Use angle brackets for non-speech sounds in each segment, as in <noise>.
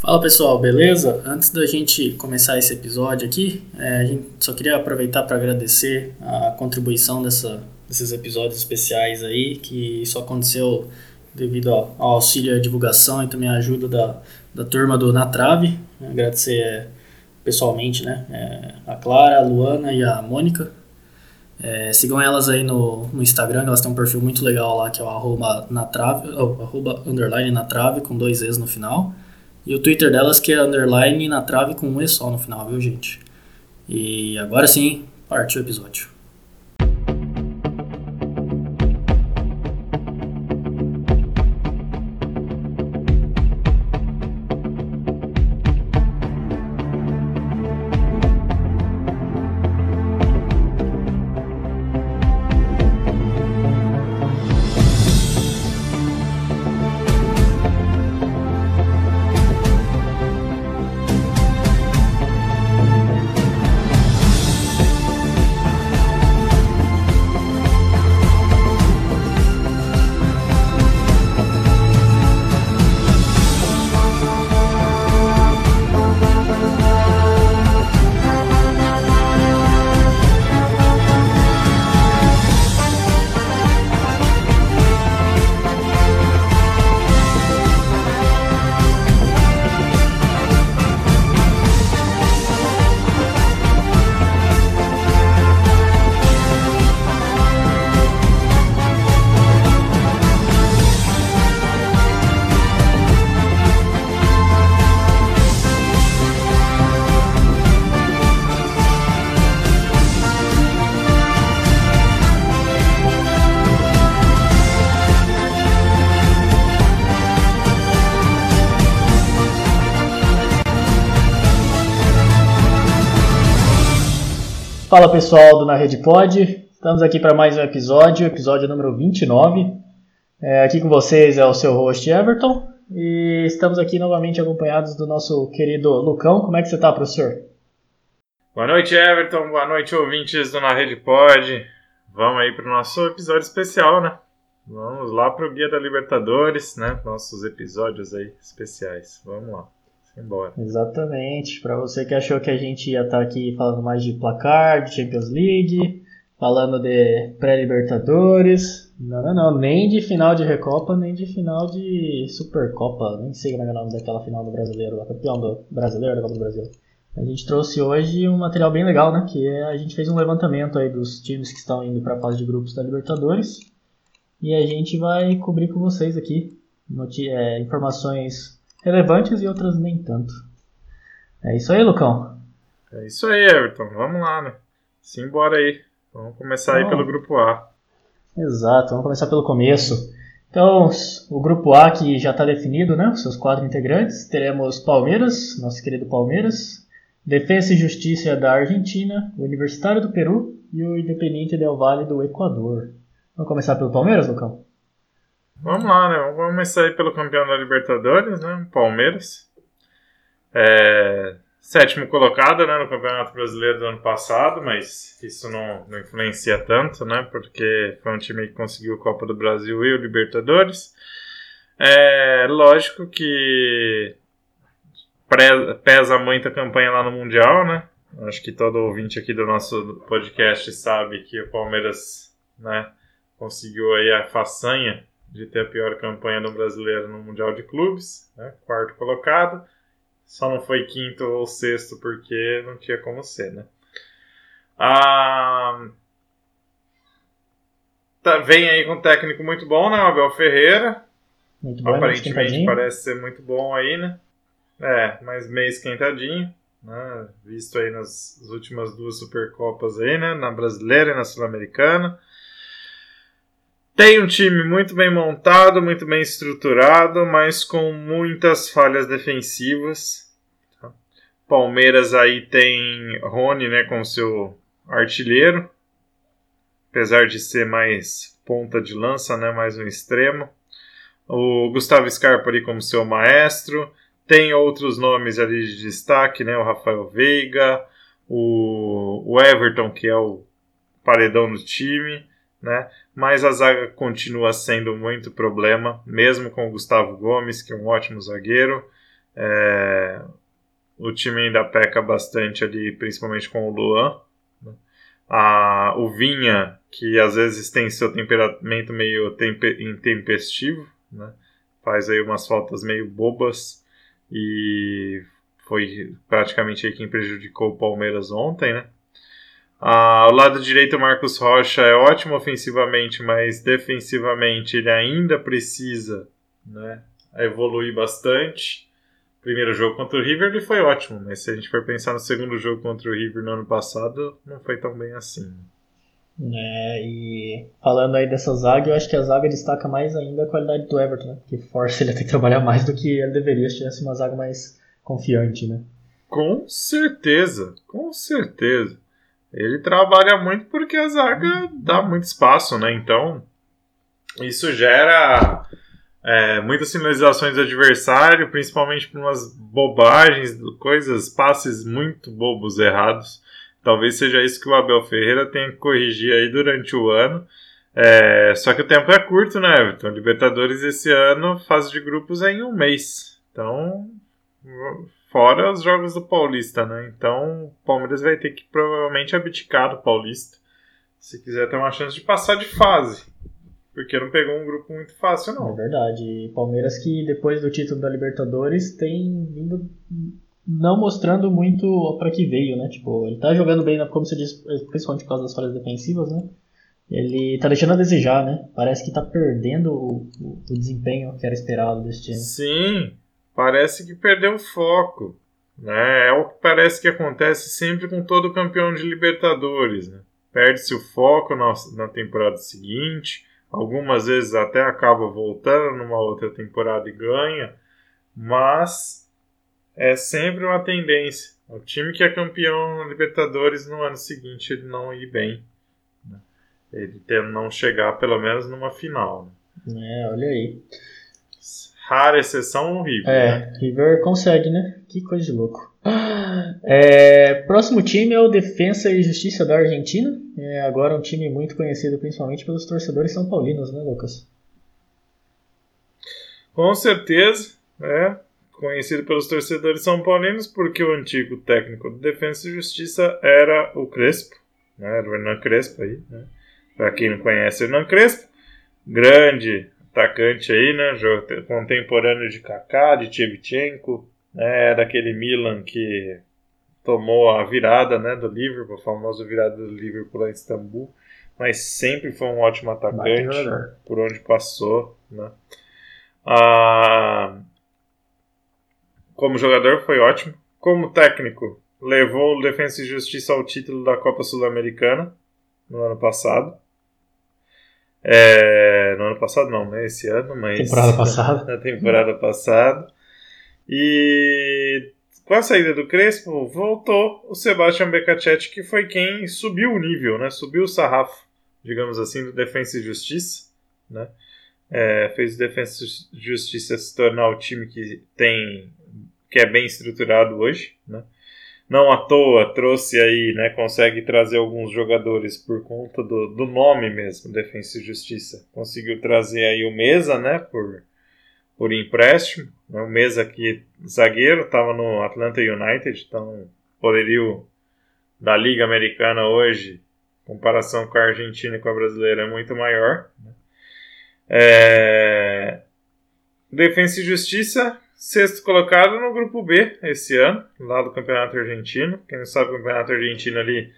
Fala pessoal, beleza? Antes da gente começar esse episódio aqui, é, a gente só queria aproveitar para agradecer a contribuição dessa, desses episódios especiais aí, que isso aconteceu devido ao, auxílio à divulgação e também à ajuda da, da turma do Na Trave. Agradecer é, pessoalmente né, é, a Clara, a Luana e a Mônica. É, sigam elas aí no, no Instagram, elas têm um perfil muito legal lá, que é o arroba, na trave, oh, arroba underline na trave, com dois E's no final. E o Twitter delas que é underline na trave com um E só no final, viu gente? E agora sim, partiu o episódio. Fala pessoal do Na Rede Pod, estamos aqui para mais um episódio, episódio número 29. É, aqui com vocês é o seu host Everton e estamos aqui novamente acompanhados do nosso querido Lucão. Como é que você está, professor? Boa noite, Everton. Boa noite, ouvintes do Na Rede Pod. Vamos aí para o nosso episódio especial, né? Vamos lá para o Guia da Libertadores, né? Nossos episódios aí especiais. Vamos lá. Embora. Exatamente. Para você que achou que a gente ia estar tá aqui falando mais de placar, de Champions League, falando de pré-libertadores. Não, não, não. Nem de final de Recopa, nem de final de Supercopa. Nem sei como é o nome daquela final do brasileiro, campeão do brasileiro da Copa do Brasil. A gente trouxe hoje um material bem legal, né? Que é, a gente fez um levantamento aí dos times que estão indo para a fase de grupos da Libertadores. E a gente vai cobrir com vocês aqui é, informações relevantes e outras nem tanto. É isso aí, Lucão. É isso aí, Everton. Vamos lá, né? Simbora aí. Vamos começar aí pelo grupo A. Exato, vamos começar pelo começo. Então, o grupo A que já está definido, né? Os seus quatro integrantes. Teremos Palmeiras, nosso querido Palmeiras, Defesa e Justiça da Argentina, o Universitário do Peru e o Independente Del Valle do Equador. Vamos começar pelo Palmeiras, Lucão? Vamos lá, né? Vamos começar aí pelo campeão da Libertadores, né? Palmeiras. É, sétimo colocado né, no Campeonato Brasileiro do ano passado, mas isso não, não influencia tanto, né? Porque foi um time que conseguiu a Copa do Brasil e o Libertadores. É lógico que pesa muito a campanha lá no Mundial, né? Acho que todo ouvinte aqui do nosso podcast sabe que o Palmeiras né, conseguiu aí a façanha de ter a pior campanha do brasileiro no Mundial de Clubes, né? quarto colocado. Só não foi quinto ou sexto porque não tinha como ser, né? Ah, tá, vem aí com um técnico muito bom, né? O Abel Ferreira. Muito bom, Aparentemente parece ser muito bom aí, né? É, mas meio esquentadinho, né? Visto aí nas últimas duas Supercopas aí, né? Na brasileira e na sul-americana. Tem um time muito bem montado, muito bem estruturado, mas com muitas falhas defensivas. Tá? Palmeiras aí tem Rony, né, com seu artilheiro, apesar de ser mais ponta de lança, né, mais um extremo. O Gustavo Scarpa ali como seu maestro. Tem outros nomes ali de destaque, né, o Rafael Veiga, o Everton, que é o paredão do time né? Mas a zaga continua sendo muito problema, mesmo com o Gustavo Gomes, que é um ótimo zagueiro. É, o time ainda peca bastante ali, principalmente com o Luan. Né? A, o Vinha, que às vezes tem seu temperamento meio tempe, intempestivo, né? faz aí umas faltas meio bobas e foi praticamente aí quem prejudicou o Palmeiras ontem, né? Ah, o lado direito, o Marcos Rocha é ótimo ofensivamente, mas defensivamente ele ainda precisa né, evoluir bastante. Primeiro jogo contra o River ele foi ótimo, mas se a gente for pensar no segundo jogo contra o River no ano passado, não foi tão bem assim. É, e falando aí dessa zaga, eu acho que a zaga destaca mais ainda a qualidade do Everton, né? Que força ele a ter que trabalhar mais do que ele deveria se tivesse uma zaga mais confiante, né? Com certeza, com certeza. Ele trabalha muito porque a zaga dá muito espaço, né? Então, isso gera é, muitas finalizações do adversário, principalmente por umas bobagens, coisas, passes muito bobos errados. Talvez seja isso que o Abel Ferreira tenha que corrigir aí durante o ano. É, só que o tempo é curto, né, Everton? Libertadores esse ano, fase de grupos é em um mês. Então, Fora os jogos do Paulista, né? Então o Palmeiras vai ter que provavelmente abdicar do Paulista se quiser ter uma chance de passar de fase. Porque não pegou um grupo muito fácil, não. É verdade. Palmeiras que depois do título da Libertadores tem vindo não mostrando muito para que veio, né? Tipo, ele tá jogando bem, como você disse, principalmente por causa das falhas defensivas, né? Ele tá deixando a desejar, né? Parece que tá perdendo o, o, o desempenho que era esperado desse time. Sim, parece que perdeu o foco. Né? É o que parece que acontece sempre com todo campeão de Libertadores. Né? Perde-se o foco na, na temporada seguinte, algumas vezes até acaba voltando numa outra temporada e ganha, mas é sempre uma tendência. O time que é campeão na Libertadores no ano seguinte ele não ir bem. Né? Ele não chegar pelo menos numa final. Né? É, olha aí rara exceção o River. É, né? River consegue, né? Que coisa de louco. É, próximo time é o Defensa e Justiça da Argentina. É agora um time muito conhecido principalmente pelos torcedores são paulinos, né, Lucas? Com certeza, é conhecido pelos torcedores são paulinos porque o antigo técnico do Defensa e Justiça era o Crespo, né, era o Hernan Crespo aí, né? Para quem não conhece, Hernan Crespo, grande atacante aí, né? Contemporâneo de Kaká, de Tchevchenko, né? É daquele Milan que tomou a virada, né? Do Liverpool, a famosa virada do Liverpool lá em Istambul, mas sempre foi um ótimo atacante por onde passou, né? Ah, como jogador foi ótimo, como técnico levou o Defensa e Justiça ao título da Copa Sul-Americana no ano passado. É, no ano passado não, né? Esse ano, mas. Temporada passada. <laughs> Na temporada passada. E com a saída do Crespo, voltou o Sebastian Becacete, que foi quem subiu o nível, né? Subiu o sarrafo, digamos assim, do Defensa e Justiça, né? É, fez o Defensa e Justiça se tornar o time que tem que é bem estruturado hoje, né? Não à toa trouxe aí, né, consegue trazer alguns jogadores por conta do, do nome mesmo, Defensa e Justiça. Conseguiu trazer aí o Mesa, né, por, por empréstimo. Né, o Mesa que zagueiro, estava no Atlanta United, então poderio da Liga Americana hoje, comparação com a Argentina e com a brasileira, é muito maior. Né. É... Defensa e Justiça sexto colocado no grupo B esse ano, lá do Campeonato Argentino. Quem não sabe, o Campeonato Argentino ali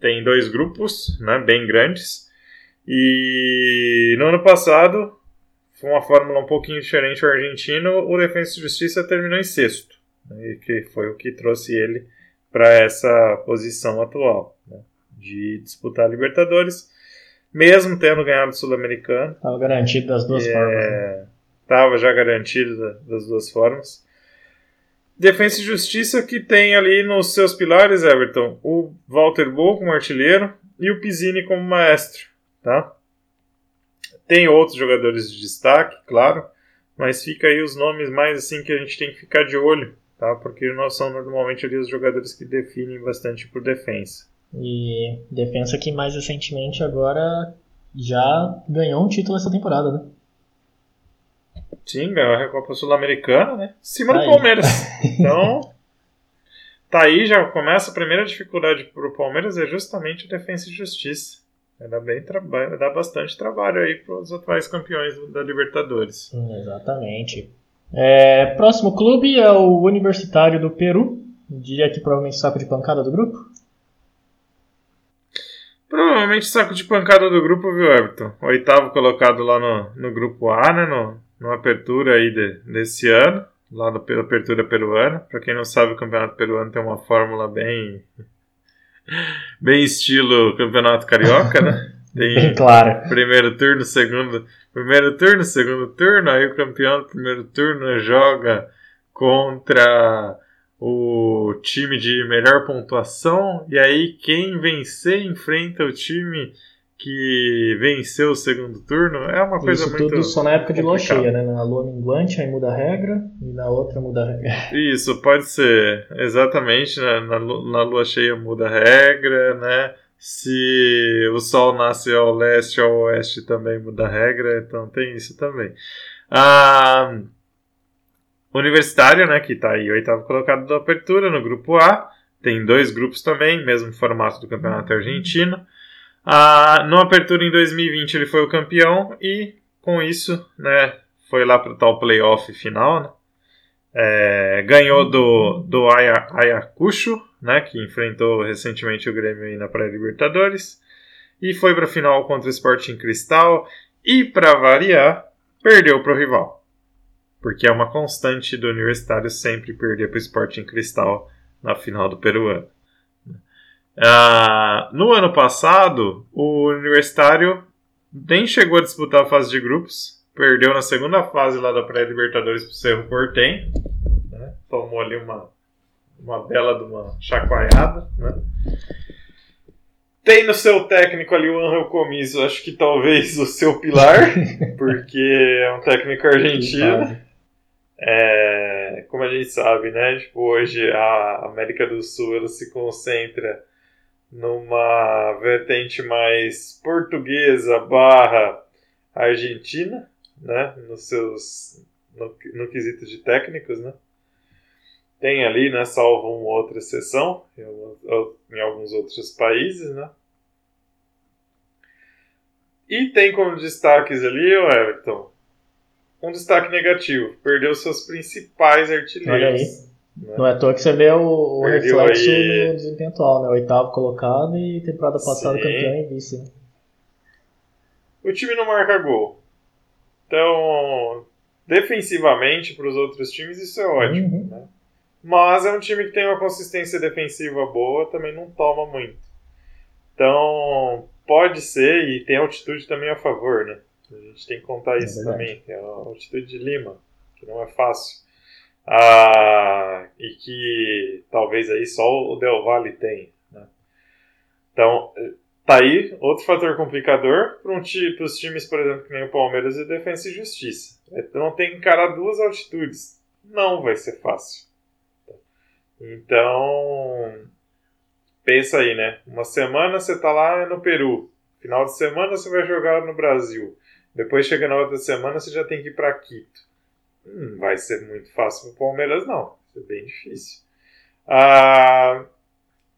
tem dois grupos, né, bem grandes. E no ano passado, foi uma fórmula um pouquinho diferente o argentino, o Defensa e Justiça terminou em sexto, né, que foi o que trouxe ele para essa posição atual, né, de disputar a Libertadores, mesmo tendo ganhado o Sul-Americano. Estava garantido das duas é, formas. Né? Estava já garantido das duas formas. Defesa e Justiça que tem ali nos seus pilares, Everton, o Walter Bo como artilheiro e o Pizzini como maestro, tá? Tem outros jogadores de destaque, claro, mas fica aí os nomes mais assim que a gente tem que ficar de olho, tá? Porque nós são normalmente ali os jogadores que definem bastante por defesa. E defesa que mais recentemente agora já ganhou um título essa temporada, né? Sim, ganhou a Recopa Sul-Americana, né? Em cima tá do Palmeiras. <laughs> Então, tá aí, já começa a primeira dificuldade pro Palmeiras é justamente a defesa e justiça. Vai dar, bem vai dar bastante trabalho aí para os atuais campeões da Libertadores. Exatamente. É, próximo clube é o Universitário do Peru. Diria que provavelmente saco de pancada do grupo. Provavelmente saco de pancada do grupo, viu, Everton? Oitavo colocado lá no, no grupo A, né? No, no apertura aí de, desse ano, lá pela apertura peruana. Para quem não sabe, o campeonato peruano tem uma fórmula bem. <laughs> bem estilo campeonato carioca, né? <laughs> Tem bem claro. Primeiro turno, segundo. Primeiro turno, segundo turno, aí o campeão do primeiro turno joga contra o time de melhor pontuação, e aí quem vencer enfrenta o time que venceu o segundo turno. É uma coisa Isso muito. Tudo só na época de lua cheia, né? Na lua minguante aí muda a regra e na outra muda a regra. <laughs> Isso, pode ser. Exatamente, né? na, na lua cheia muda a regra, né? Se o sol nasce ao leste ou ao oeste também muda a regra, então tem isso também. Ah, Universitário, né, que está aí oitavo colocado da apertura no grupo A, tem dois grupos também, mesmo formato do campeonato argentino. Ah, no Apertura em 2020 ele foi o campeão e com isso né, foi lá para o tal playoff final. Né? É, ganhou do, do Aya, Ayacucho, né, que enfrentou recentemente o Grêmio na pré-Libertadores. E foi para a final contra o Sporting Cristal. E para variar, perdeu para o rival. Porque é uma constante do Universitário sempre perder para o Sporting Cristal na final do Peruano. Uh, no ano passado, o Universitário nem chegou a disputar a fase de grupos, perdeu na segunda fase lá da pré-Libertadores para o Cerro Portem, né? tomou ali uma, uma bela de uma chacoalhada. Né? Tem no seu técnico ali o Angel Comiso, acho que talvez o seu pilar, <laughs> porque é um técnico argentino. É, como a gente sabe, né? Tipo, hoje a América do Sul ela se concentra numa vertente mais portuguesa barra argentina, né? Nos seus no, no quesito de técnicos, né? Tem ali, né? Salvo uma outra exceção em, alguns outros países, né? E tem como destaques ali, o Everton, um destaque negativo. Perdeu seus principais artilheiros. Né? Não é à toa que você vê o, o reflexo aí... no desempenho atual, né? Oitavo colocado e temporada passada Sim. campeão e vice. Né? O time não marca gol. Então, defensivamente, para os outros times, isso é ótimo. Uhum. Né? Mas é um time que tem uma consistência defensiva boa, também não toma muito. Então, pode ser, e tem altitude também a favor, né? A gente tem que contar é isso também. É a altitude de Lima, que não é fácil. Ah, e que talvez aí só o Del Valle tem. Né? Então, tá aí outro fator complicador para um os times, por exemplo, que nem o Palmeiras e Defensa e Justiça. É, não tem que encarar duas altitudes. Não vai ser fácil. Então, pensa aí, né? Uma semana você tá lá no Peru. Final de semana você vai jogar no Brasil. Depois chega na outra semana você já tem que ir para Quito. Hum, vai ser muito fácil para o Palmeiras, não. Vai ser bem difícil. Ah,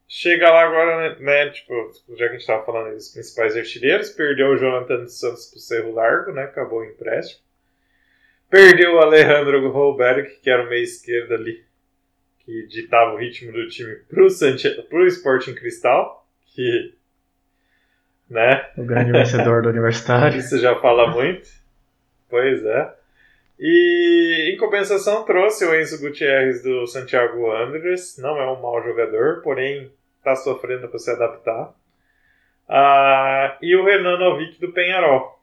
chega lá agora, né, né, Tipo, já que a gente estava falando dos principais artilheiros, perdeu o Jonathan dos Santos para o Cerro Largo, né? Acabou o empréstimo. Perdeu o Alejandro Holberg, que era o meio esquerdo ali, que ditava o ritmo do time para o Sporting Cristal, que né? O grande vencedor do <laughs> Universitário. Isso já fala muito. Pois é. E em compensação trouxe o Enzo Gutierrez do Santiago Andres, não é um mau jogador, porém está sofrendo para se adaptar. Ah, e o Renan Novik do Penharol,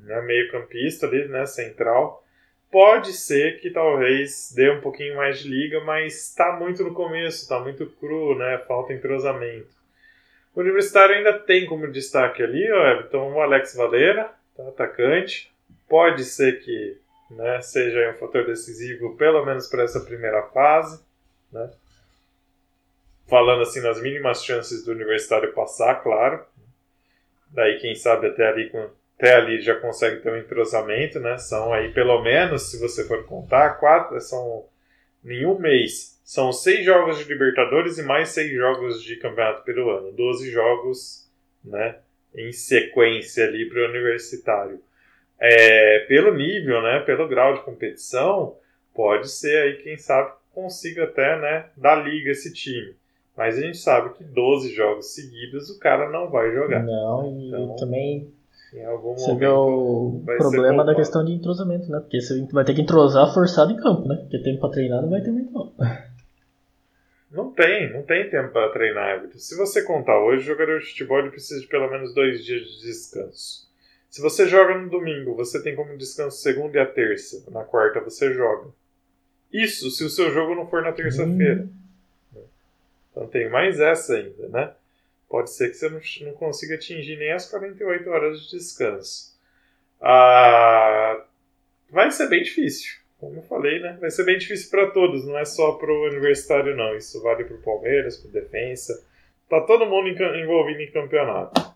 né, meio campista ali, né, central. Pode ser que talvez dê um pouquinho mais de liga, mas está muito no começo, está muito cru, né, falta entrosamento. O Universitário ainda tem como destaque ali, ó, Everton, o Alex Valera, tá, atacante. Pode ser que né, seja um fator decisivo, pelo menos para essa primeira fase. Né? Falando assim nas mínimas chances do Universitário passar, claro. Daí, quem sabe, até ali até ali já consegue ter um entrosamento, né? São aí pelo menos, se você for contar, quatro, são em um mês. São seis jogos de Libertadores e mais seis jogos de Campeonato Peruano. Doze jogos, né? Em sequência ali para o universitário. É, pelo nível, né? Pelo grau de competição, pode ser aí, quem sabe, consiga até, né? Dar liga esse time. Mas a gente sabe que 12 jogos seguidos o cara não vai jogar. Não, e Então, também Em algum você vê momento o problema da questão de entrosamento, né? Porque você vai ter que entrosar forçado em campo, né? Porque tempo pra treinar não vai ter muito não. Não tem, não tem tempo para treinar, Everton. Se você contar hoje, o jogador de futebol precisa de pelo menos dois dias de descanso. Se você joga no domingo, você tem como descanso segunda e a terça. Na quarta você joga. Isso se o seu jogo não for na terça-feira. Então tem mais essa ainda, né? Pode ser que você não, não consiga atingir nem as 48 horas de descanso. Ah, vai ser bem difícil. Como eu falei, né? Vai ser bem difícil para todos, não é só para o universitário, não. Isso vale para o Palmeiras, para o Defensa. Tá todo mundo envolvido em campeonato.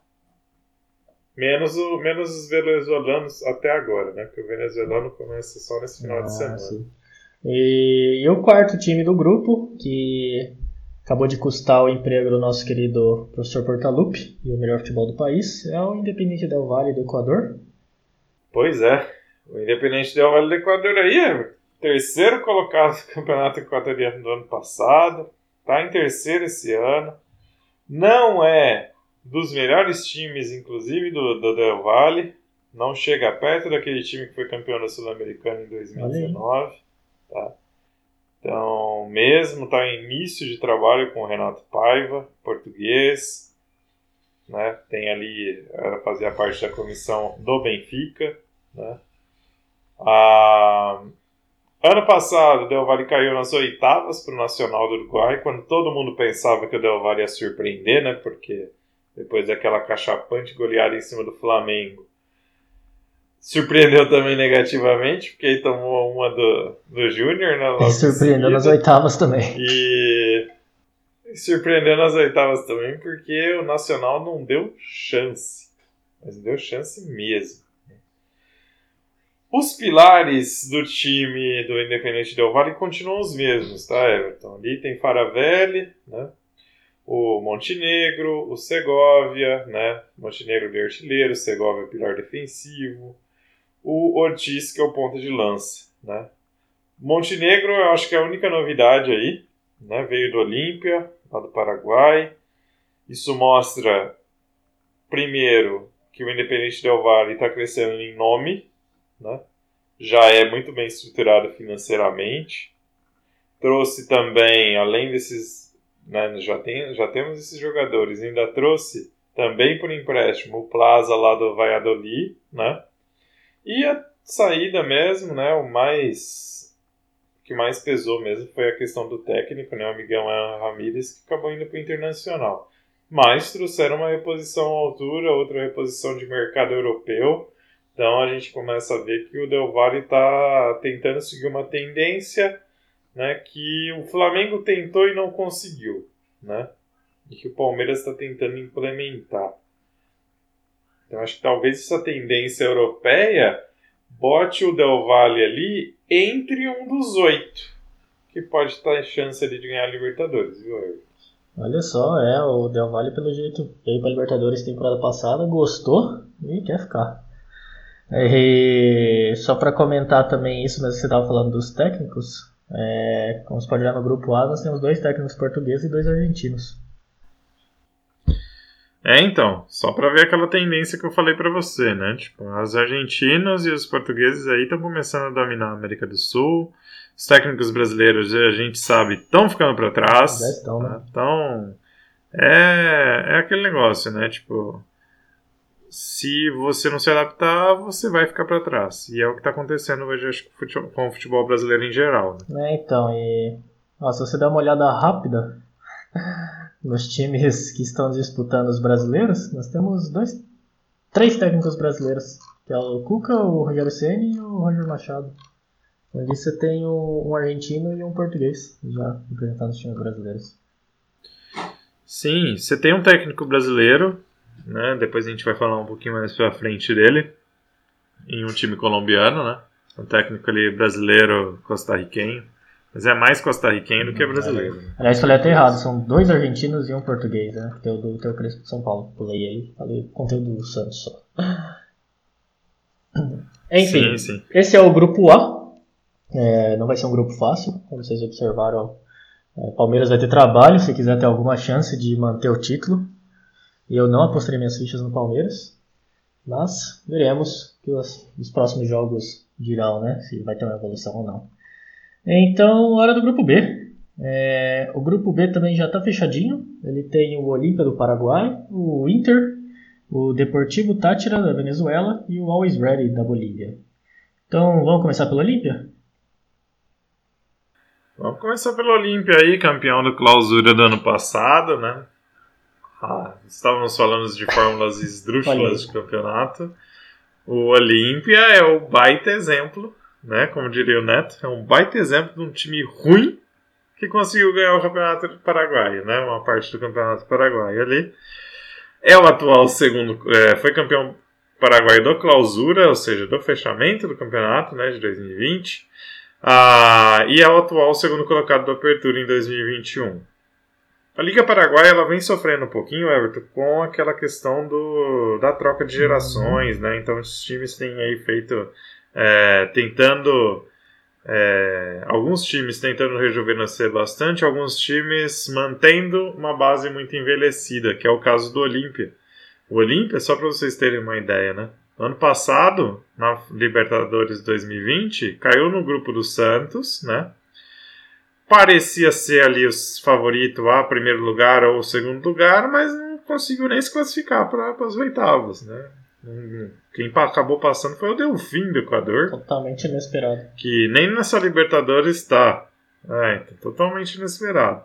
Menos, o, menos os venezuelanos até agora, né? Porque o venezuelano começa só nesse final de Ah, semana. sim. E, e o quarto time do grupo, que acabou de custar o emprego do nosso querido professor Portalupe e o melhor futebol do país, é o Independente Del Valle do Equador. Pois é. O Independente Del Valle do Equador aí é terceiro colocado no Campeonato Equatoriano do ano passado. Tá em terceiro esse ano. Não é dos melhores times, inclusive, do, do Del Valle. Não chega perto daquele time que foi campeão da Sul-Americana em 2019. Tá? Então, mesmo está em início de trabalho com o Renato Paiva, português. Né? Tem ali, era fazia parte da comissão do Benfica. Né? Ah, ano passado, o Del Valle caiu nas oitavas para o Nacional do Uruguai, quando todo mundo pensava que o Del Valle ia surpreender, né? Porque depois daquela cachapante goleada em cima do Flamengo, surpreendeu também negativamente, porque aí tomou uma do, do Júnior, né? E surpreendeu nas oitavas também. E e surpreendeu nas oitavas também, porque o Nacional não deu chance. Mas deu chance mesmo. Os pilares do time do Independente Del Valle continuam os mesmos, tá, Everton? Ali tem Faravelli, né? O Montenegro, o Segovia, né? Montenegro de artilheiro, Segovia pilar defensivo, o Ortiz, que é o ponta de lança, né? Montenegro, eu acho que é a única novidade aí, né? Veio do Olímpia, lá do Paraguai. Isso mostra, primeiro, que o Independente Del Valle está crescendo em nome, né? já é muito bem estruturado financeiramente. Trouxe também, além desses, né, já, tem, já temos esses jogadores, ainda trouxe também por empréstimo o Plaza lá do Valladolid, né? E a saída mesmo, né, o mais que mais pesou mesmo foi a questão do técnico, né, o Miguel Ramírez, que acabou indo para o Internacional. Mas trouxeram uma reposição à altura, outra reposição de mercado europeu. Então a gente começa a ver que o Del Valle está tentando seguir uma tendência né, que o Flamengo tentou e não conseguiu. Né, e que o Palmeiras está tentando implementar. Então acho que talvez essa tendência europeia bote o Del Valle ali entre um dos oito que pode estar em chance ali de ganhar a Libertadores, viu? Olha só, é, o Del Valle pelo jeito veio pra Libertadores temporada passada, gostou e quer ficar. E só para comentar também isso, mas você estava falando dos técnicos, é, como você pode olhar no grupo A, nós temos dois técnicos portugueses e dois argentinos. É, então, só para ver aquela tendência que eu falei para você, né? Tipo, os argentinos e os portugueses aí estão começando a dominar a América do Sul. Os técnicos brasileiros, a gente sabe, estão ficando para trás. Já estão, né? Então, é, é aquele negócio, né? Tipo, se você não se adaptar, você vai ficar para trás. E é o que está acontecendo hoje, acho com o futebol brasileiro em geral. Né? É, então, e nossa, se você der uma olhada rápida <laughs> nos times que estão disputando os brasileiros, nós temos dois, três técnicos brasileiros, que é o Cuca, o Rogério Ceni e o Roger Machado. Onde você tem um argentino e um português já representando os times brasileiros. Sim, você tem um técnico brasileiro, né? Depois a gente vai falar um pouquinho mais pra frente dele. Em um time colombiano, né? Um técnico ali brasileiro, costarriquenho. Mas é mais costarriquenho do que brasileiro. né? Aliás, falei até errado, são dois argentinos e um português, né? Tem o do Teu Crespo de São Paulo. Pulei aí, falei conteúdo do Santos só. <clears throat> Enfim, Sim, sim. esse é o grupo A. É, não vai ser um grupo fácil, como vocês observaram. É, Palmeiras vai ter trabalho se quiser ter alguma chance de manter o título. Eu não apostaria minhas fichas no Palmeiras. Mas veremos que os, os próximos jogos dirão, né? Se vai ter uma evolução ou não. Então, hora do grupo B. É, o grupo B também já está fechadinho. Ele tem o Olímpia do Paraguai, o Inter, o Deportivo Táchira da Venezuela e o Always Ready da Bolívia. Então, vamos começar pelo Olímpia? Vamos começar pelo Olímpia aí, campeão do clausura do ano passado, né? Ah, estávamos falando de fórmulas <laughs> esdrúxulas de campeonato. O Olímpia é o baita exemplo, né? Como diria o Neto, é um baita exemplo de um time ruim que conseguiu ganhar o campeonato paraguaio, né? Uma parte do campeonato paraguaio ali. É o atual segundo, é, foi campeão paraguaio do clausura, ou seja, do fechamento do campeonato, né? De 2020. Ah, e é o atual segundo colocado da Apertura em 2021. A Liga Paraguaia ela vem sofrendo um pouquinho, Everton, com aquela questão do, da troca de gerações, né? Então os times têm aí feito, é, tentando, é, alguns times tentando rejuvenescer bastante, alguns times mantendo uma base muito envelhecida, que é o caso do Olímpia. O Olímpia, só para vocês terem uma ideia, né? Ano passado, na Libertadores 2020, caiu no grupo do Santos, né? Parecia ser ali o favorito a primeiro lugar ou segundo lugar, mas não conseguiu nem se classificar para as oitavas, né? Quem acabou passando foi o Delfim do Equador, Totalmente inesperado. que nem nessa Libertadores está. É, então, totalmente inesperado.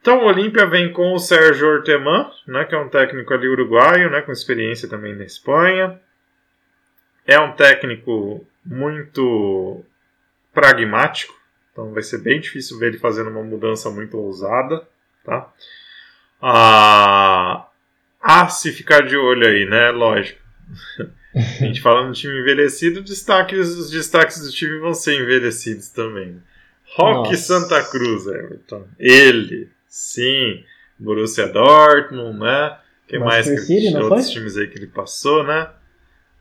Então o Olímpia vem com o Sérgio Orteman, né, que é um técnico ali uruguaio, né, com experiência também na Espanha. É um técnico muito pragmático, então vai ser bem difícil ver ele fazendo uma mudança muito ousada, tá? Ah, ah, se ficar de olho aí, né? Lógico. <laughs> A gente fala no time envelhecido, destaques, os destaques do time vão ser envelhecidos também. Nossa. Santa Cruz, Everton. Ele, sim. Borussia Dortmund, né? Quem mais Manchester que City, outros foi? times aí que ele passou, né?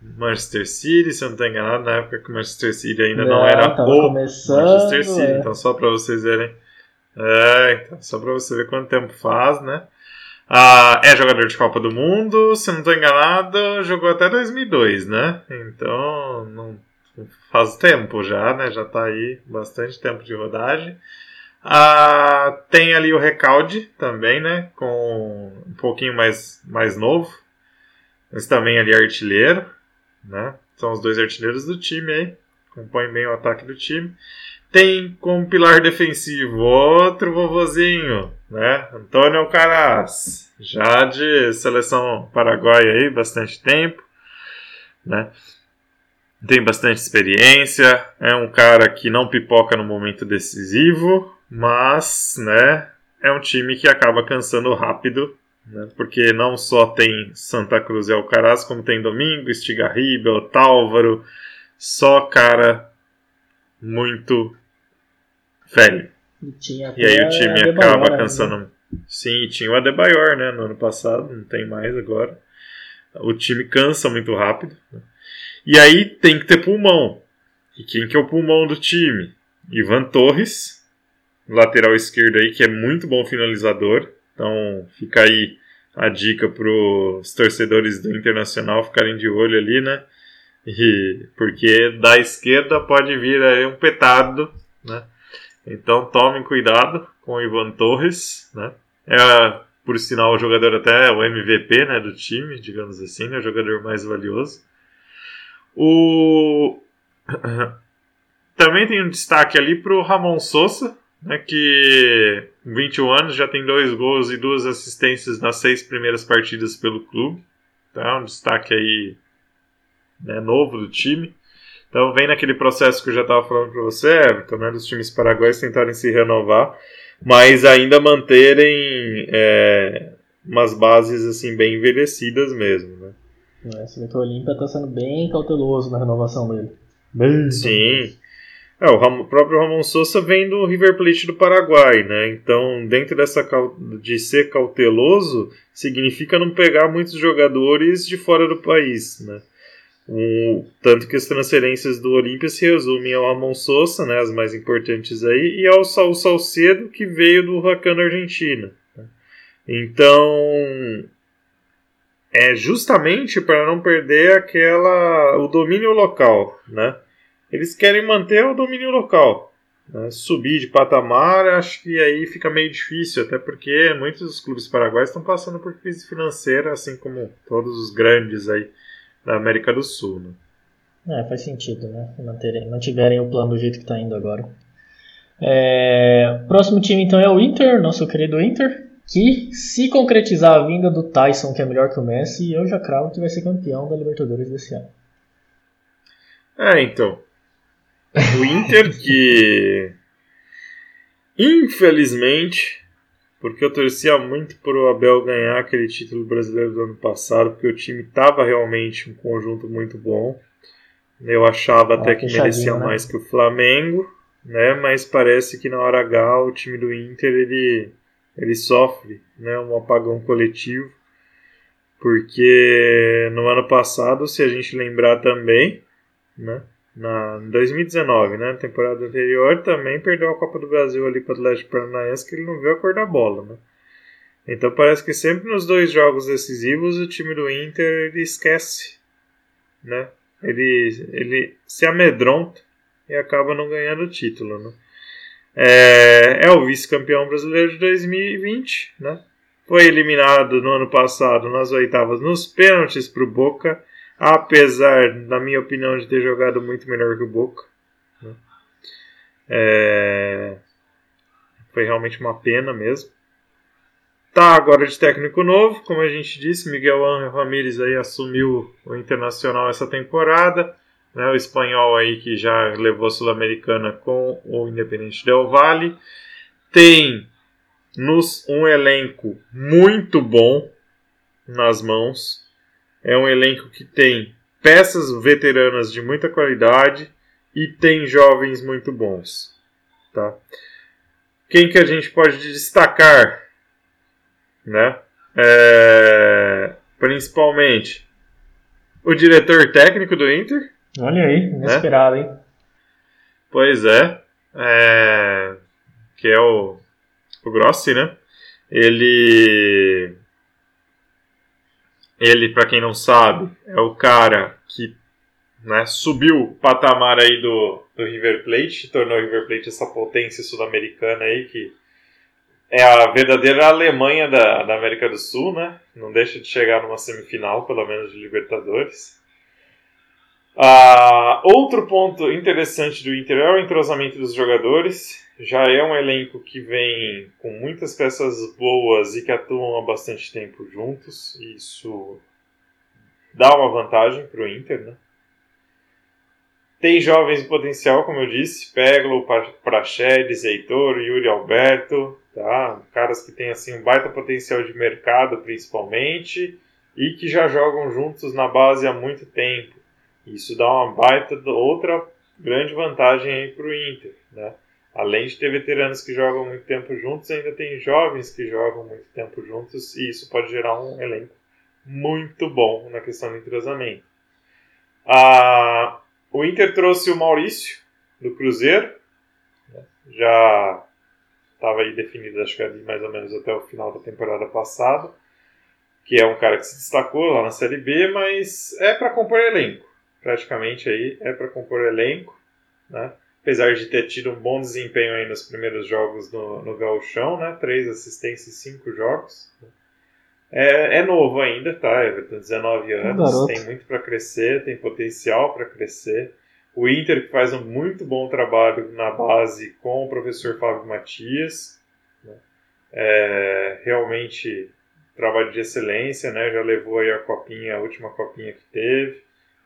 Manchester City, se eu não estou enganado, na época que o Manchester City ainda não, Não, era tava o Manchester City. é. Então, só para vocês verem. É, então, só para você ver quanto tempo faz, né? Ah, é jogador de Copa do Mundo, se não estou enganado, jogou até 2002, né? Então, não, faz tempo já, né? Já tá aí bastante tempo de rodagem. Ah, tem ali o Recalde também, né? Com um pouquinho mais, mais novo. Mas também ali artilheiro, né? São os dois artilheiros do time aí. Compõem bem o ataque do time. Tem como pilar defensivo outro vovozinho, né? Antônio Alcaraz, já de seleção paraguaia aí, bastante tempo, né? Tem bastante experiência, é um cara que não pipoca no momento decisivo, mas, né, é um time que acaba cansando rápido, né? Porque não só tem Santa Cruz e Alcaraz, como tem Domingo, Estigarribel, Tálvaro, só cara muito velho. E, E aí o time Adebayor acaba ainda. cansando. Sim, e tinha o Adebayor, né? No ano passado, não tem mais agora. O time cansa muito rápido. né? E aí tem que ter pulmão. E quem que é o pulmão do time? Ivan Torres, lateral esquerdo aí, que é muito bom finalizador. Então fica aí a dica para os torcedores do Internacional ficarem de olho ali, né? E, porque da esquerda pode vir aí um petardo, né? Então tomem cuidado com o Ivan Torres, né? É, por sinal, o jogador até o MVP né, do time, digamos assim, né? o jogador mais valioso. O... <coughs> Também tem um destaque ali para o Ramon Sousa, né, que com 21 anos já tem dois gols e duas assistências nas seis primeiras partidas pelo clube. Tá? Um destaque aí né, novo do time. Então vem naquele processo que eu já estava falando para você, Everton, né, dos times paraguaios tentarem se renovar, mas ainda manterem é, umas bases assim bem envelhecidas mesmo, né? É, você vê que o Olímpia está sendo bem cauteloso na renovação dele. Bem Sim. É, o, Ram, o, próprio Ramon Sousa vem do River Plate do Paraguai, né? Então, dentro dessa de ser cauteloso, significa não pegar muitos jogadores de fora do país, né? Tanto que as transferências do Olímpia se resumem ao Ramon Sousa, né, as mais importantes aí, e ao Salcedo, que veio do Huracan Argentina. Né? Então, é justamente para não perder aquela o domínio local, né? Eles querem manter o domínio local. Né? Subir de patamar, acho que aí fica meio difícil, até porque muitos dos clubes paraguaios estão passando por crise financeira, assim como todos os grandes aí da América do Sul. Né? É, faz sentido, né? Manterem, mantiverem o plano do jeito que está indo agora. É, próximo time então é o Inter, nosso querido Inter, que se concretizar a vinda do Tyson, que é melhor que o Messi, eu já cravo que vai ser campeão da Libertadores desse ano. É, então. O Inter que infelizmente porque eu torcia muito para o Abel ganhar aquele título brasileiro do ano passado, porque o time estava realmente um conjunto muito bom. Eu achava até que merecia né? mais que o Flamengo, né? Mas parece que na hora H o time do Inter ele, ele sofre, né? Um apagão coletivo, porque no ano passado, se a gente lembrar também, né? Na, em 2019, né? Temporada anterior, também perdeu a Copa do Brasil ali para o Atlético Paranaense, que ele não viu a cor da bola, né? Então parece que sempre nos dois jogos decisivos o time do Inter ele esquece, né? Ele, ele se amedronta e acaba não ganhando o título, né? É, é o vice-campeão brasileiro de 2020, né? Foi eliminado no ano passado nas oitavas nos pênaltis para o Boca apesar, na minha opinião, de ter jogado muito melhor que o Boca. Né? É... Foi realmente uma pena mesmo. Tá agora de técnico novo, como a gente disse, Miguel Ángel Ramírez aí assumiu o Internacional essa temporada. Né, o espanhol aí que já levou a Sul-Americana com o Independente Del Valle. Tem nos um elenco muito bom nas mãos. É um elenco que tem peças veteranas de muita qualidade e tem jovens muito bons. Tá? Quem que a gente pode destacar? Né? É, principalmente o diretor técnico do Inter. Olha aí, inesperado, né? hein? Pois é, é, que é o, o Grossi, né? Ele ele, para quem não sabe, é o cara que né, subiu o patamar aí do, do River Plate, tornou o River Plate essa potência sul-americana aí que é a verdadeira Alemanha da, da América do Sul, né? Não deixa de chegar numa semifinal, pelo menos de Libertadores. Ah, outro ponto interessante do Inter é o entrosamento dos jogadores já é um elenco que vem com muitas peças boas e que atuam há bastante tempo juntos. Isso dá uma vantagem para o Inter, né? Tem jovens em potencial, como eu disse, Peglo, Praxedes, Heitor, Yuri Alberto, tá? Caras que têm assim um baita potencial de mercado, principalmente, e que já jogam juntos na base há muito tempo. Isso dá uma baita outra grande vantagem aí para o Inter, né? Além de ter veteranos que jogam muito tempo juntos, ainda tem jovens que jogam muito tempo juntos e isso pode gerar um elenco muito bom na questão do entrosamento. Ah, o Inter trouxe o Maurício do Cruzeiro, né? já estava aí definido, acho que ali mais ou menos até o final da temporada passada, que é um cara que se destacou lá na Série B, mas é para compor elenco, praticamente aí é para compor elenco, né? Apesar de ter tido um bom desempenho aí nos primeiros jogos no, no Gauchão, né? Três assistências em cinco jogos. É, é novo ainda, tá? Everton, 19 anos, tem muito para crescer, tem potencial para crescer. O Inter que faz um muito bom trabalho na base com o professor Fábio Matias. Né? É, realmente trabalho de excelência, né? Já levou aí a copinha, a última copinha que teve,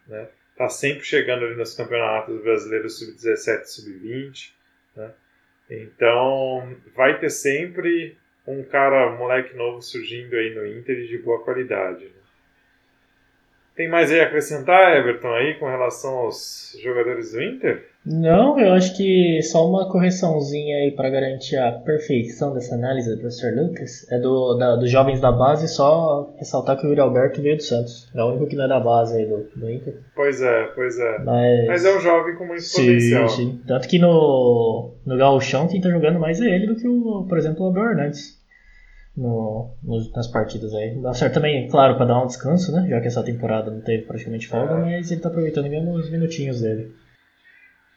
né? Está sempre chegando ali nos campeonatos brasileiros sub-17 sub-20. Né? Então, vai ter sempre um cara, um moleque novo surgindo aí no Inter de boa qualidade. Né? Tem mais aí a acrescentar, Everton, aí com relação aos jogadores do Inter? Não, eu acho que só uma correçãozinha aí para garantir a perfeição dessa análise do professor Lucas. É do, da, dos jovens da base, só ressaltar que o Yuri Alberto veio do Santos. É o único que não é da base aí do, do Inter. Pois é, pois é. Mas, Mas é um jovem com muito sim, potencial. sim. Tanto que no, no Gauchão quem tá jogando mais é ele do que, o, por exemplo, o Abel Hernandes. No, nas partidas aí. Dá certo também, claro, para dar um descanso, né? Já que essa temporada não teve praticamente folga, É. mas ele tá aproveitando mesmo os minutinhos dele.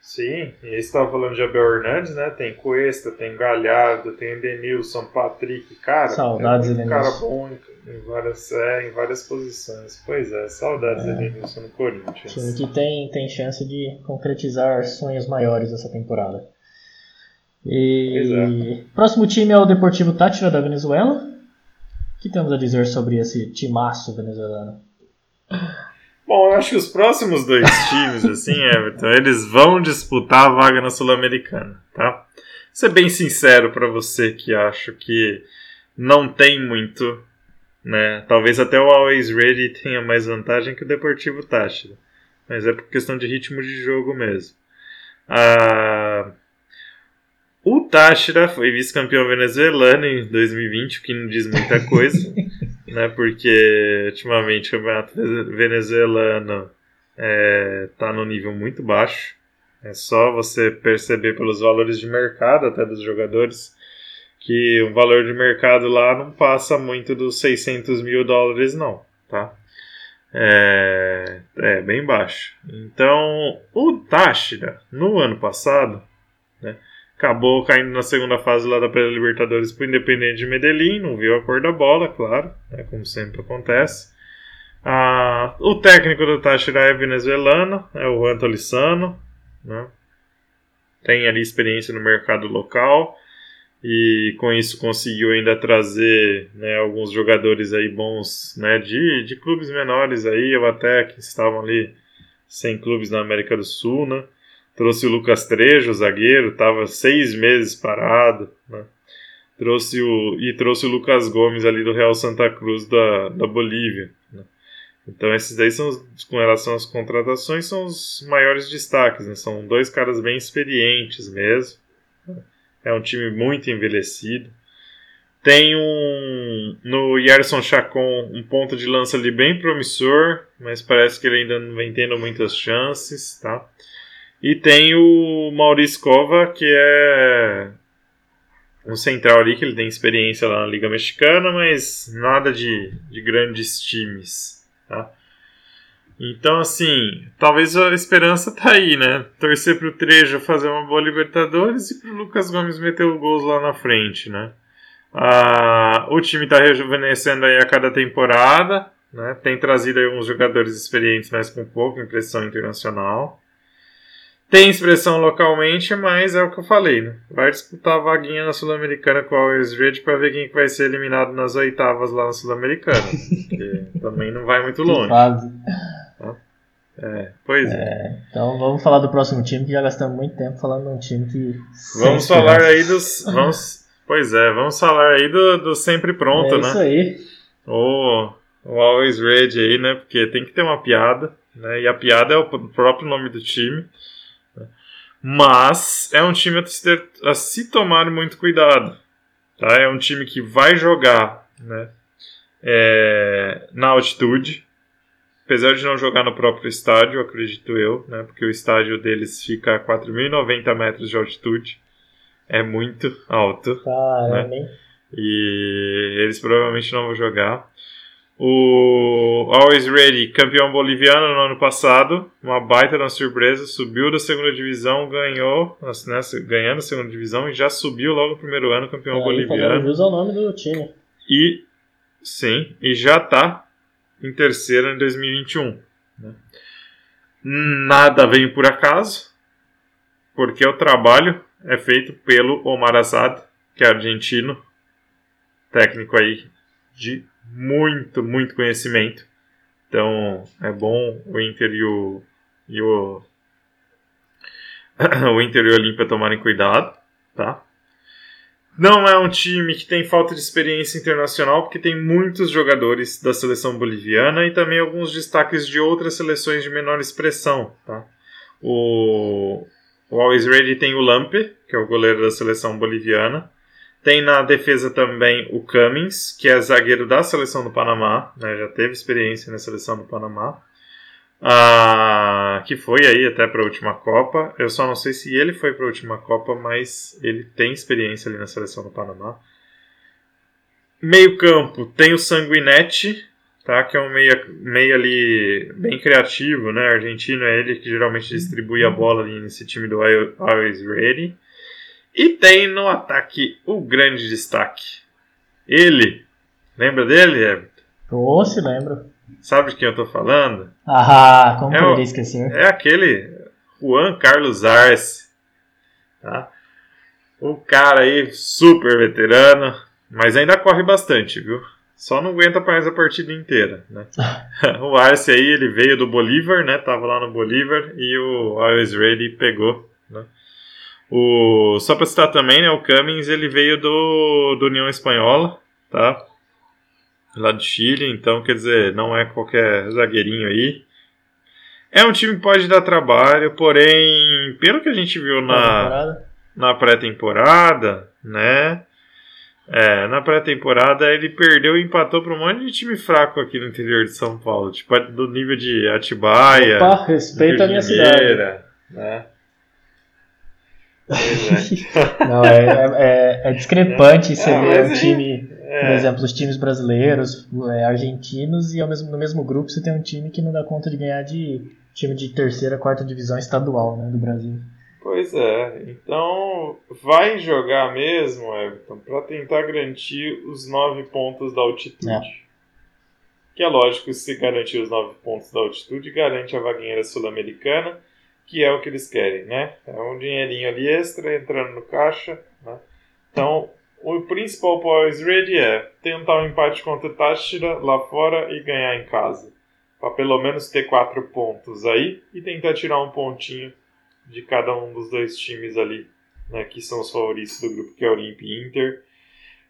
Sim, e aí você estava falando de Abel Hernandes, né? Tem Cuesta, tem Galhardo, tem Edenilson, Patrick, cara. Saudades, é muito cara Edenilson. bom em, em várias, é, em várias posições. Pois é, saudades É. de Edenilson no Corinthians. Time que tem, tem chance de concretizar sonhos maiores essa temporada. E próximo time é o Deportivo Táchira da Venezuela. O que temos a dizer sobre esse timaço venezuelano? Bom, eu acho que os próximos dois <laughs> times, assim, Everton, eles vão disputar a vaga na Sul-Americana, tá? Ser bem sincero pra você que acho que não tem muito, né? Talvez até o Always Ready tenha mais vantagem que o Deportivo Táchira. Mas é por questão de ritmo de jogo mesmo. Ah, o Táchira foi vice-campeão venezuelano em 2020, o que não diz muita coisa <laughs> né? Porque ultimamente o campeonato venezuelano é, tá no nível muito baixo. É só você perceber pelos valores de mercado até dos jogadores que o valor de mercado lá não passa muito dos 600 mil dólares não, tá? É, é bem baixo. Então, o Táchira, no ano passado, acabou caindo na segunda fase lá da pré-libertadores pro Independente de Medellín, não viu a cor da bola, claro, né, como sempre acontece. Ah, o técnico do Táchira é venezuelano, é o Juan né, tem ali experiência no mercado local e com isso conseguiu ainda trazer né, alguns jogadores aí bons né, de, de clubes menores aí, ou até que estavam ali sem clubes na América do Sul, né? Trouxe o Lucas Trejo, zagueiro, estava seis meses parado, né? Trouxe o, e trouxe o Lucas Gomes ali do Real Santa Cruz da, da Bolívia. né? Então esses daí são, com relação às contratações, são os maiores destaques, né? São dois caras bem experientes mesmo. É um time muito envelhecido. Tem um no Yerson Chacon um ponto de lança ali bem promissor, mas parece que ele ainda não vem tendo muitas chances, tá? E tem o Maurício Cova, que é um central ali, que ele tem experiência lá na Liga Mexicana, mas nada de, de grandes times, tá? Então, assim, talvez a esperança tá aí, né? Torcer pro Trejo fazer uma boa Libertadores e pro Lucas Gomes meter o gols lá na frente, né? Ah, o time tá rejuvenescendo aí a cada temporada, né? Tem trazido aí alguns jogadores experientes, mas com pouca impressão internacional. Tem expressão localmente, mas é o que eu falei, né? Vai disputar a vaguinha na Sul-Americana com a Always Red pra ver quem que vai ser eliminado nas oitavas lá na Sul-Americana. Porque <laughs> também não vai muito longe. fase. É, pois é. Então vamos falar do próximo time, que já gastamos muito tempo falando de um time que. Vamos falar aí dos. Vamos, pois é, vamos falar aí do, do sempre pronto, é né? isso aí. O, o Always Ready aí, né? Porque tem que ter uma piada, né? E a piada é o próprio nome do time. Né? Mas é um time a se, ter- a se tomar muito cuidado. Tá? É um time que vai jogar né? é, na altitude. Apesar de não jogar no próprio estádio, acredito eu, né? Porque o estádio deles fica a 4.090 metros de altitude. É muito alto. Caramba, hein? E eles provavelmente não vão jogar. O Always Ready, campeão boliviano no ano passado, uma baita na surpresa, subiu da segunda divisão, ganhou, né, ganhando a segunda divisão e já subiu logo no primeiro ano campeão Aí, fazendo boliviano. jus ao nome do time. E sim, e já tá em terceiro em 2021. né? Nada vem por acaso, porque o trabalho é feito pelo Omar Assad, que é argentino, técnico aí de muito, muito conhecimento. Então é bom o Inter e o, e o, <coughs> o Inter e o Olímpia tomarem cuidado, tá? Não é um time que tem falta de experiência internacional, porque tem muitos jogadores da seleção boliviana e também alguns destaques de outras seleções de menor expressão. Tá? O, o Always Ready tem o Lampe, que é o goleiro da seleção boliviana. Tem na defesa também o Cummings, que é zagueiro da seleção do Panamá, né? já teve experiência na seleção do Panamá. Ah, que foi aí até para a última Copa. Eu só não sei se ele foi para a última Copa, mas ele tem experiência ali na seleção do Panamá. Meio campo tem o Sanguinetti, tá? Que é um meio, meio ali bem criativo, né? Argentino é ele que geralmente distribui a bola ali nesse time do Always Ready. E tem no ataque o grande destaque. Ele. Lembra dele, Everton? Oh, se lembro. Sabe de quem eu tô falando? Ah, como é poderia esquecer? É aquele Juan Carlos Arce. Tá? O cara aí, super veterano, mas ainda corre bastante, viu? Só não aguenta mais a partida inteira, né? <laughs> o Arce aí, ele veio do Bolívar, né? Tava lá no Bolívar e o Always Ready pegou, né? O, só para citar também, né, o Cummings ele veio do, do União Espanhola, tá? Lá do Chile, então quer dizer, não é qualquer zagueirinho aí. É um time que pode dar trabalho, porém, pelo que a gente viu na, na pré-temporada, né? É, na pré-temporada ele perdeu e empatou para um monte de time fraco aqui no interior de São Paulo, tipo do nível de Atibaia. Opa, respeita a minha cidade. Né? É. Não, é, é, é, discrepante é. você ver um é. time, por exemplo, os times brasileiros, argentinos, e ao mesmo, no mesmo grupo você tem um time que não dá conta de ganhar de time de terceira, quarta divisão estadual né, do Brasil. Pois é, então vai jogar mesmo, Everton, para tentar garantir os nove pontos da altitude. É. Que é lógico, se garantir os nove pontos da altitude, garante a vaguinha sul-americana que é o que eles querem, né? É um dinheirinho ali extra entrando no caixa, né? Então, o principal Power Ready é tentar um empate contra o Táchira lá fora e ganhar em casa. Para pelo menos ter quatro pontos aí e tentar tirar um pontinho de cada um dos dois times ali, né, que são os favoritos do grupo, que é o Olimpia e Inter.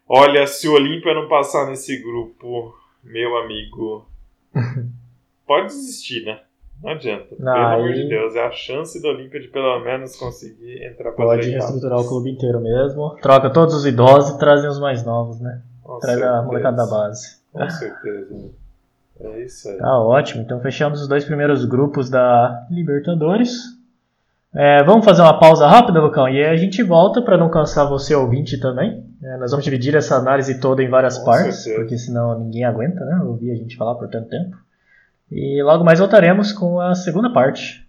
Olha, se o Olímpia não passar nesse grupo, meu amigo, <laughs> pode desistir, né? Não adianta. Não, pelo aí... amor de Deus, é a chance do Olímpia de pelo menos conseguir entrar para Pode reestruturar o clube inteiro mesmo. Troca todos os idosos e trazem os mais novos, né? Com Traz certeza. a molecada da base. Com certeza. É isso aí. Tá ótimo. Então fechamos os dois primeiros grupos da Libertadores. É, vamos fazer uma pausa rápida, Lucão, e aí a gente volta para não cansar você ouvinte também. É, nós vamos dividir essa análise toda em várias Com partes, certeza. porque senão ninguém aguenta, né? Ouvir a gente falar por tanto tempo. E logo mais voltaremos com a segunda parte.